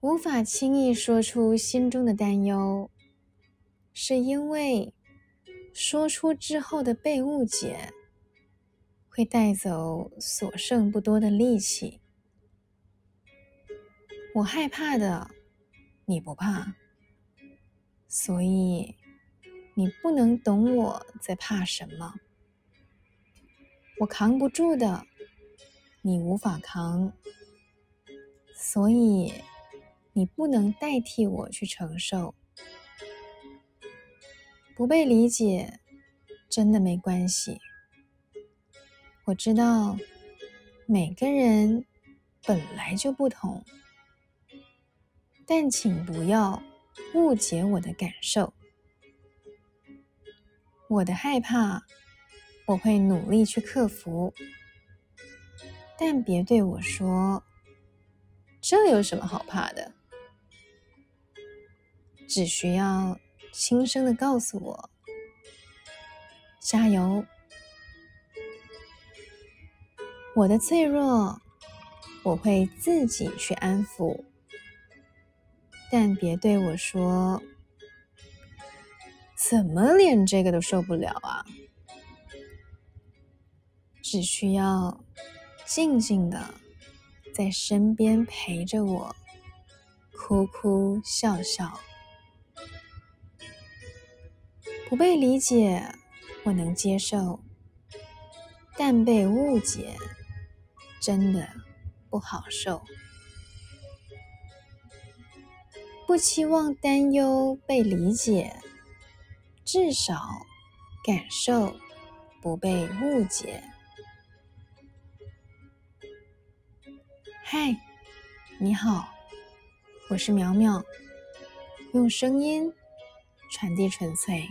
无法轻易说出心中的担忧，是因为说出之后的被误解，会带走所剩不多的力气。我害怕的，你不怕，所以你不能懂我在怕什么。我扛不住的，你无法扛，所以。你不能代替我去承受，不被理解真的没关系。我知道每个人本来就不同，但请不要误解我的感受。我的害怕，我会努力去克服，但别对我说：“这有什么好怕的？”只需要轻声的告诉我：“加油！”我的脆弱，我会自己去安抚，但别对我说：“怎么连这个都受不了啊？”只需要静静的在身边陪着我，哭哭笑笑。不被理解，我能接受；但被误解，真的不好受。不期望担忧被理解，至少感受不被误解。嗨，你好，我是苗苗，用声音传递纯粹。